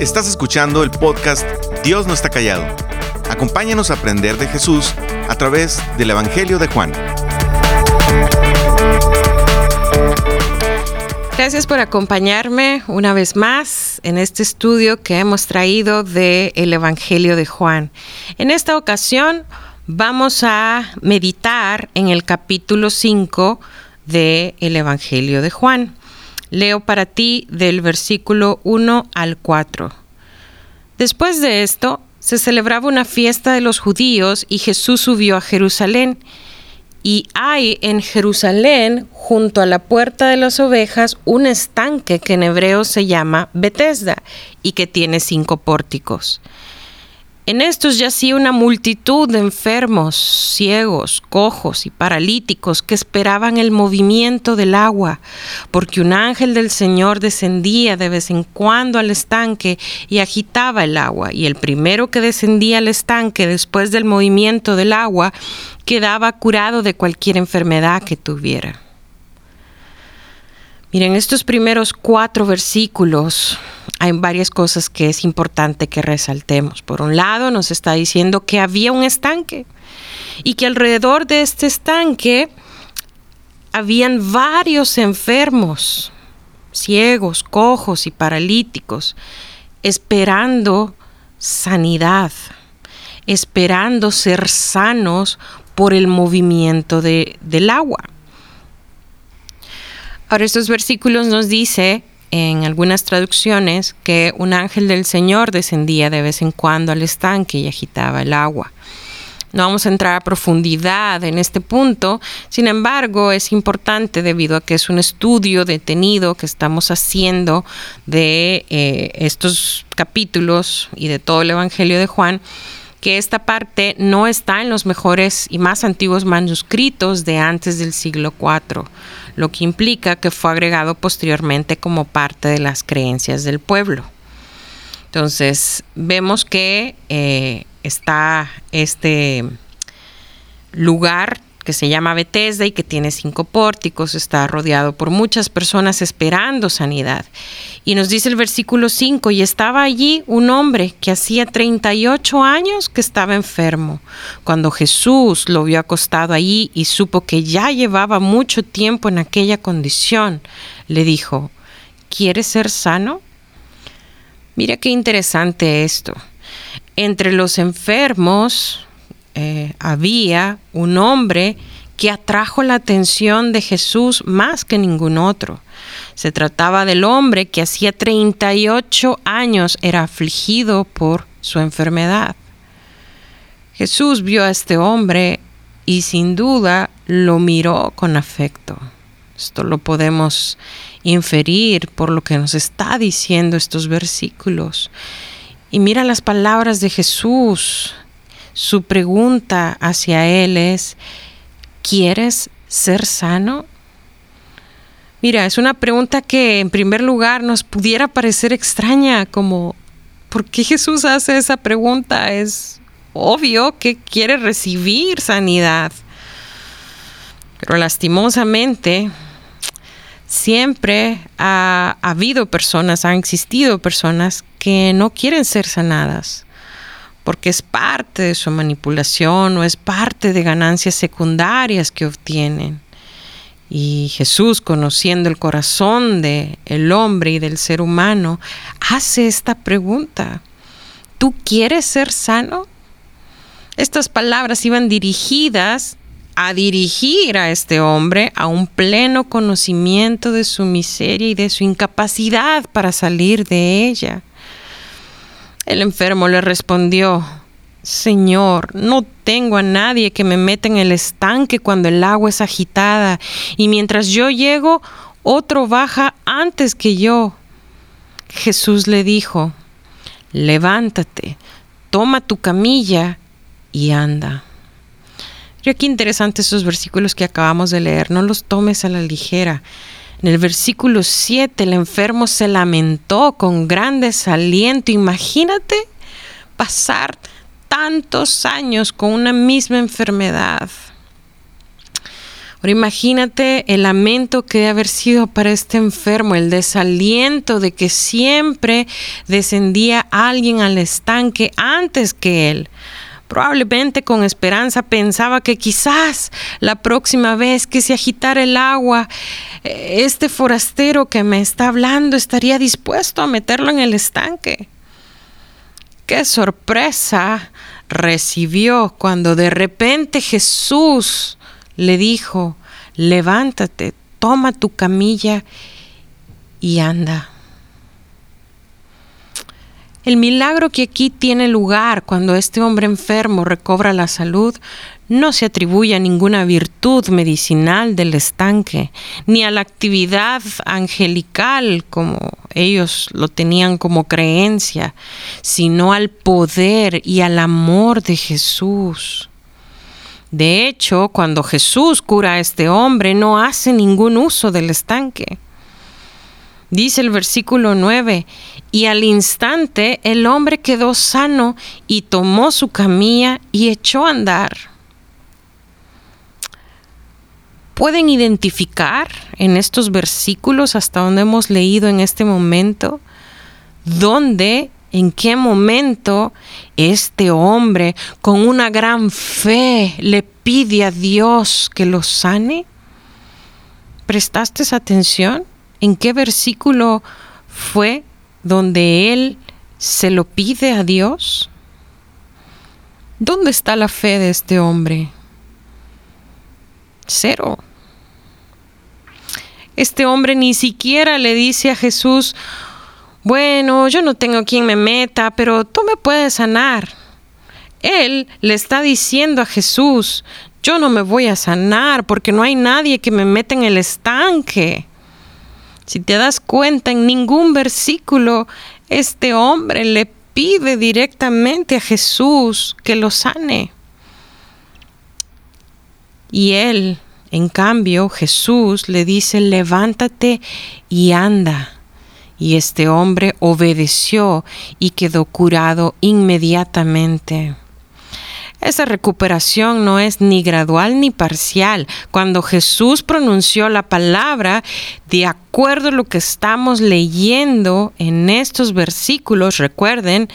Estás escuchando el podcast Dios no está callado. Acompáñanos a aprender de Jesús a través del Evangelio de Juan. Gracias por acompañarme una vez más en este estudio que hemos traído del el Evangelio de Juan. En esta ocasión vamos a meditar en el capítulo 5 del el Evangelio de Juan. Leo para ti del versículo 1 al 4. Después de esto, se celebraba una fiesta de los judíos y Jesús subió a Jerusalén. Y hay en Jerusalén, junto a la puerta de las ovejas, un estanque que en hebreo se llama Bethesda y que tiene cinco pórticos. En estos yacía una multitud de enfermos, ciegos, cojos y paralíticos que esperaban el movimiento del agua, porque un ángel del Señor descendía de vez en cuando al estanque y agitaba el agua, y el primero que descendía al estanque después del movimiento del agua quedaba curado de cualquier enfermedad que tuviera. Miren, estos primeros cuatro versículos hay varias cosas que es importante que resaltemos. Por un lado, nos está diciendo que había un estanque y que alrededor de este estanque habían varios enfermos, ciegos, cojos y paralíticos, esperando sanidad, esperando ser sanos por el movimiento de, del agua. Ahora estos versículos nos dice en algunas traducciones que un ángel del Señor descendía de vez en cuando al estanque y agitaba el agua. No vamos a entrar a profundidad en este punto, sin embargo es importante debido a que es un estudio detenido que estamos haciendo de eh, estos capítulos y de todo el Evangelio de Juan, que esta parte no está en los mejores y más antiguos manuscritos de antes del siglo IV lo que implica que fue agregado posteriormente como parte de las creencias del pueblo. Entonces, vemos que eh, está este lugar que se llama Bethesda y que tiene cinco pórticos, está rodeado por muchas personas esperando sanidad. Y nos dice el versículo 5, y estaba allí un hombre que hacía 38 años que estaba enfermo. Cuando Jesús lo vio acostado allí y supo que ya llevaba mucho tiempo en aquella condición, le dijo, ¿quieres ser sano? Mira qué interesante esto. Entre los enfermos, eh, había un hombre que atrajo la atención de Jesús más que ningún otro. Se trataba del hombre que hacía 38 años era afligido por su enfermedad. Jesús vio a este hombre y sin duda lo miró con afecto. Esto lo podemos inferir por lo que nos está diciendo estos versículos. Y mira las palabras de Jesús su pregunta hacia él es, ¿quieres ser sano? Mira, es una pregunta que en primer lugar nos pudiera parecer extraña, como, ¿por qué Jesús hace esa pregunta? Es obvio que quiere recibir sanidad. Pero lastimosamente, siempre ha, habido personas, han existido personas que no quieren ser sanadas porque es parte de su manipulación o es parte de ganancias secundarias que obtienen. Y Jesús, conociendo el corazón del el hombre y del ser humano, hace esta pregunta. ¿Tú quieres ser sano? Estas palabras iban dirigidas a dirigir a este hombre a un pleno conocimiento de su miseria y de su incapacidad para salir de ella. El enfermo le respondió, Señor, no tengo a nadie que me meta en el estanque cuando el agua es agitada, y mientras yo llego, otro baja antes que yo. Jesús le dijo, levántate, toma tu camilla y anda. Mira qué interesantes esos versículos que acabamos de leer, no los tomes a la ligera. En el versículo 7 el enfermo se lamentó con gran desaliento. Imagínate pasar tantos años con una misma enfermedad. Ahora imagínate el lamento que debe haber sido para este enfermo, el desaliento de que siempre descendía alguien al estanque antes que él. Probablemente con esperanza pensaba que quizás la próxima vez que se agitara el agua, eh, este forastero que me está hablando estaría dispuesto a meterlo en el estanque. Qué sorpresa recibió cuando de repente Jesús le dijo, levántate, toma tu camilla y anda. El milagro que aquí tiene lugar cuando este hombre enfermo recobra la salud no se atribuye a ninguna virtud medicinal del estanque, ni a la actividad angelical como ellos lo tenían como creencia, sino al poder y al amor de Jesús. De hecho, cuando Jesús cura a este hombre, no hace ningún uso del estanque. Dice el versículo 9, y al instante el hombre quedó sano y tomó su camilla y echó a andar. ¿Pueden identificar en estos versículos hasta donde hemos leído en este momento dónde, en qué momento este hombre con una gran fe le pide a Dios que lo sane? ¿Prestaste atención? ¿En qué versículo fue donde él se lo pide a Dios? ¿Dónde está la fe de este hombre? Cero. Este hombre ni siquiera le dice a Jesús, bueno, yo no tengo quien me meta, pero tú me puedes sanar. Él le está diciendo a Jesús, yo no me voy a sanar porque no hay nadie que me meta en el estanque. Si te das cuenta, en ningún versículo este hombre le pide directamente a Jesús que lo sane. Y él, en cambio, Jesús le dice, levántate y anda. Y este hombre obedeció y quedó curado inmediatamente. Esa recuperación no es ni gradual ni parcial. Cuando Jesús pronunció la palabra, de acuerdo a lo que estamos leyendo en estos versículos, recuerden,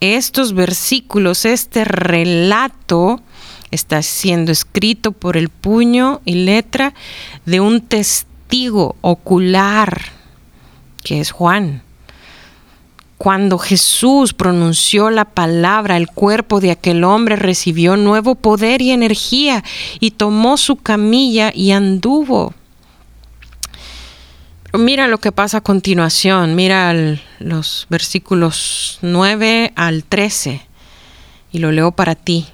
estos versículos, este relato, está siendo escrito por el puño y letra de un testigo ocular, que es Juan. Cuando Jesús pronunció la palabra, el cuerpo de aquel hombre recibió nuevo poder y energía y tomó su camilla y anduvo. mira lo que pasa a continuación, mira los versículos 9 al 13 y lo leo para ti.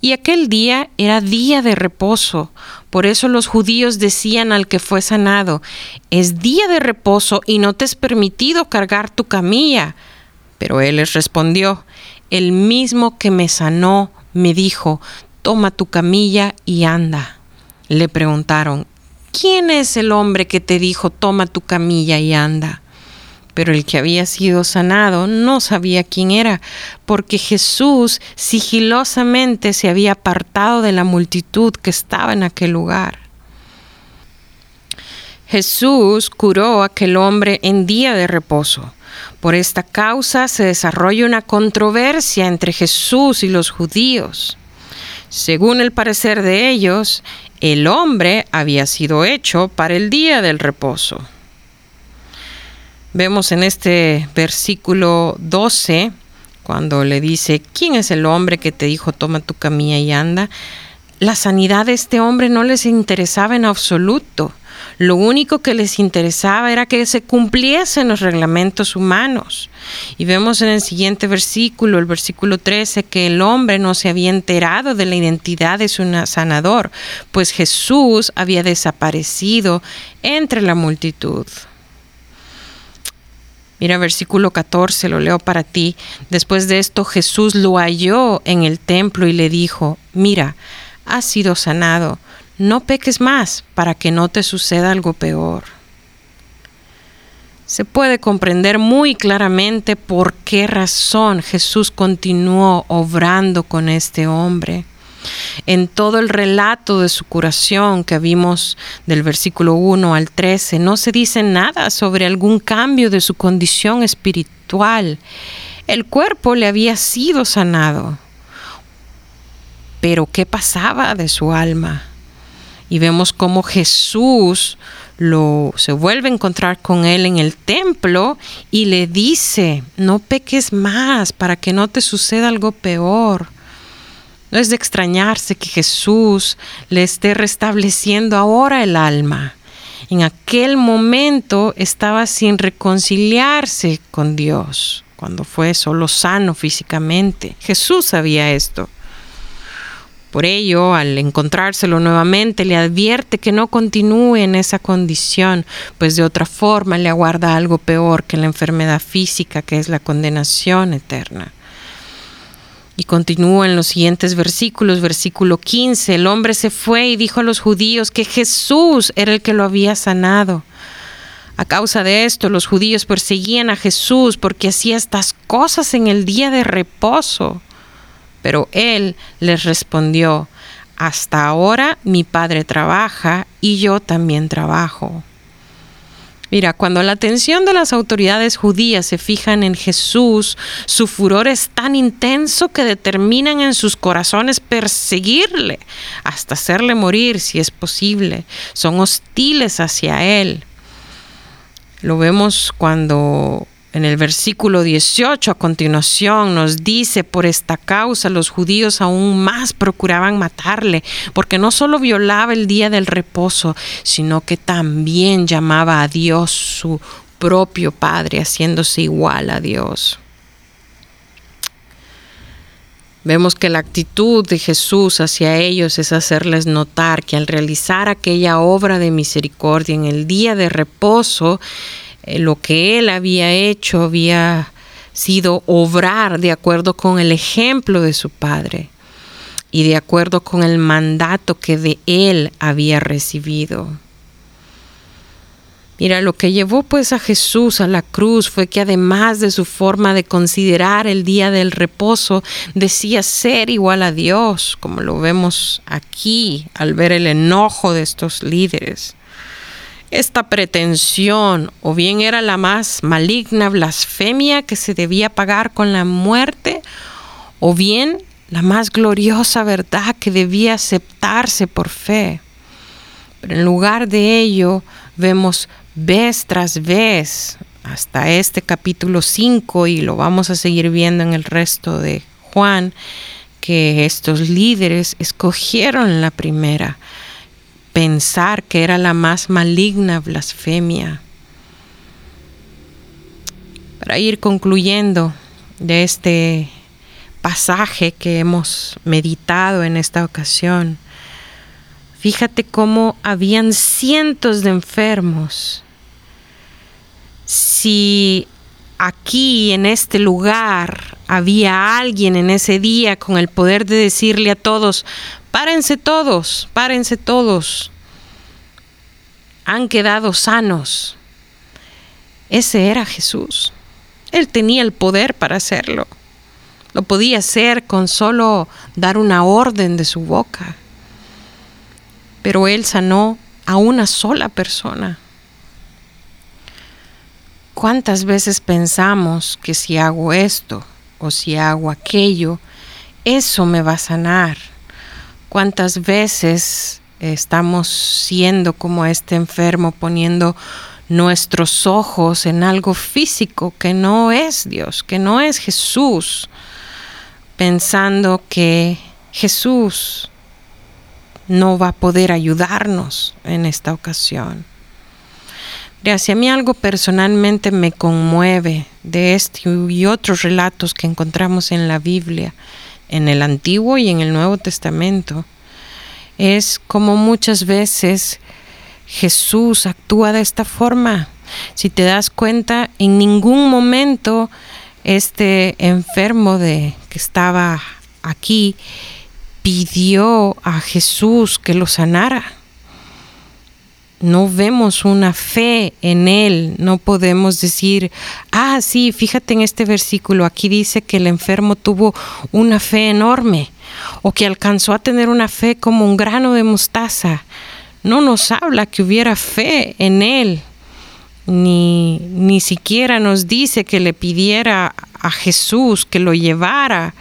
Y aquel día era día de reposo. Por eso los judíos decían al que fue sanado, es día de reposo y no te es permitido cargar tu camilla. Pero él les respondió, el mismo que me sanó me dijo, toma tu camilla y anda. Le preguntaron, ¿quién es el hombre que te dijo, toma tu camilla y anda? Pero el que había sido sanado no sabía quién era, porque Jesús sigilosamente se había apartado de la multitud que estaba en aquel lugar. Jesús curó a aquel hombre en día de reposo. Por esta causa se desarrolla una controversia entre Jesús y los judíos. Según el parecer de ellos, el hombre había sido hecho para el día del reposo. Vemos en este versículo 12, cuando le dice, ¿quién es el hombre que te dijo, toma tu camilla y anda? La sanidad de este hombre no les interesaba en absoluto. Lo único que les interesaba era que se cumpliesen los reglamentos humanos. Y vemos en el siguiente versículo, el versículo 13, que el hombre no se había enterado de la identidad de su sanador, pues Jesús había desaparecido entre la multitud. Mira versículo 14, lo leo para ti. Después de esto Jesús lo halló en el templo y le dijo, mira, has sido sanado, no peques más para que no te suceda algo peor. Se puede comprender muy claramente por qué razón Jesús continuó obrando con este hombre. En todo el relato de su curación que vimos del versículo 1 al 13, no se dice nada sobre algún cambio de su condición espiritual. El cuerpo le había sido sanado. Pero ¿qué pasaba de su alma? Y vemos cómo Jesús lo se vuelve a encontrar con él en el templo y le dice, "No peques más para que no te suceda algo peor." No es de extrañarse que Jesús le esté restableciendo ahora el alma. En aquel momento estaba sin reconciliarse con Dios, cuando fue solo sano físicamente. Jesús sabía esto. Por ello, al encontrárselo nuevamente, le advierte que no continúe en esa condición, pues de otra forma le aguarda algo peor que la enfermedad física, que es la condenación eterna. Y continúa en los siguientes versículos, versículo 15, el hombre se fue y dijo a los judíos que Jesús era el que lo había sanado. A causa de esto, los judíos perseguían a Jesús porque hacía estas cosas en el día de reposo. Pero él les respondió, hasta ahora mi padre trabaja y yo también trabajo. Mira, cuando la atención de las autoridades judías se fijan en Jesús, su furor es tan intenso que determinan en sus corazones perseguirle hasta hacerle morir si es posible. Son hostiles hacia él. Lo vemos cuando en el versículo 18 a continuación nos dice, por esta causa los judíos aún más procuraban matarle, porque no solo violaba el día del reposo, sino que también llamaba a Dios su propio Padre, haciéndose igual a Dios. Vemos que la actitud de Jesús hacia ellos es hacerles notar que al realizar aquella obra de misericordia en el día de reposo, eh, lo que él había hecho había sido obrar de acuerdo con el ejemplo de su padre y de acuerdo con el mandato que de él había recibido. Mira, lo que llevó pues a Jesús a la cruz fue que además de su forma de considerar el día del reposo, decía ser igual a Dios, como lo vemos aquí al ver el enojo de estos líderes. Esta pretensión o bien era la más maligna blasfemia que se debía pagar con la muerte, o bien la más gloriosa verdad que debía aceptarse por fe. Pero en lugar de ello vemos vez tras vez hasta este capítulo 5 y lo vamos a seguir viendo en el resto de Juan, que estos líderes escogieron la primera, pensar que era la más maligna blasfemia. Para ir concluyendo de este pasaje que hemos meditado en esta ocasión, fíjate cómo habían cientos de enfermos. Si aquí en este lugar había alguien en ese día con el poder de decirle a todos, Párense todos, párense todos. Han quedado sanos. Ese era Jesús. Él tenía el poder para hacerlo. Lo podía hacer con solo dar una orden de su boca. Pero Él sanó a una sola persona. ¿Cuántas veces pensamos que si hago esto o si hago aquello, eso me va a sanar? Cuántas veces estamos siendo como este enfermo poniendo nuestros ojos en algo físico que no es Dios, que no es Jesús, pensando que Jesús no va a poder ayudarnos en esta ocasión. Si a mí algo personalmente me conmueve de este y otros relatos que encontramos en la Biblia en el Antiguo y en el Nuevo Testamento, es como muchas veces Jesús actúa de esta forma. Si te das cuenta, en ningún momento este enfermo de que estaba aquí pidió a Jesús que lo sanara. No vemos una fe en Él, no podemos decir, ah, sí, fíjate en este versículo, aquí dice que el enfermo tuvo una fe enorme o que alcanzó a tener una fe como un grano de mostaza. No nos habla que hubiera fe en Él, ni, ni siquiera nos dice que le pidiera a Jesús que lo llevara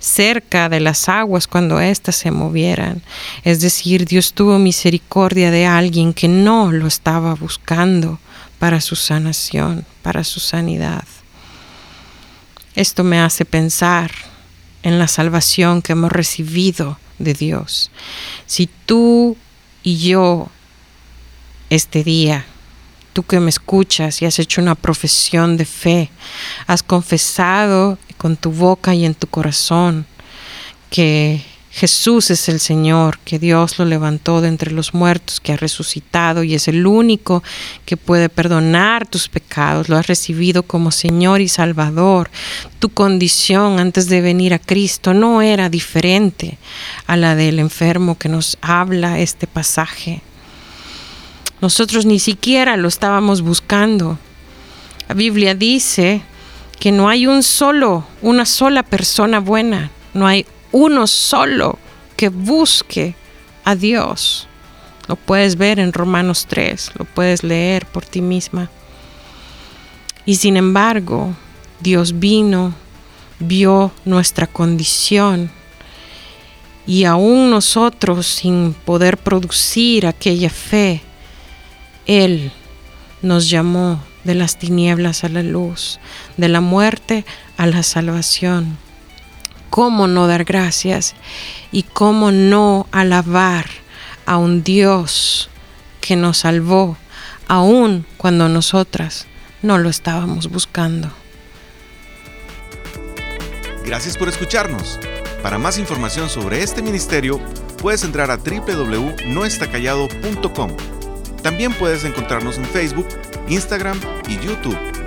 cerca de las aguas cuando éstas se movieran. Es decir, Dios tuvo misericordia de alguien que no lo estaba buscando para su sanación, para su sanidad. Esto me hace pensar en la salvación que hemos recibido de Dios. Si tú y yo este día tú que me escuchas y has hecho una profesión de fe, has confesado con tu boca y en tu corazón que Jesús es el Señor, que Dios lo levantó de entre los muertos, que ha resucitado y es el único que puede perdonar tus pecados. Lo has recibido como Señor y Salvador. Tu condición antes de venir a Cristo no era diferente a la del enfermo que nos habla este pasaje. Nosotros ni siquiera lo estábamos buscando. La Biblia dice que no hay un solo, una sola persona buena, no hay uno solo que busque a Dios. Lo puedes ver en Romanos 3, lo puedes leer por ti misma. Y sin embargo, Dios vino, vio nuestra condición y aún nosotros sin poder producir aquella fe, él nos llamó de las tinieblas a la luz, de la muerte a la salvación. ¿Cómo no dar gracias y cómo no alabar a un Dios que nos salvó, aun cuando nosotras no lo estábamos buscando? Gracias por escucharnos. Para más información sobre este ministerio, puedes entrar a www.noestacallado.com. También puedes encontrarnos en Facebook, Instagram y YouTube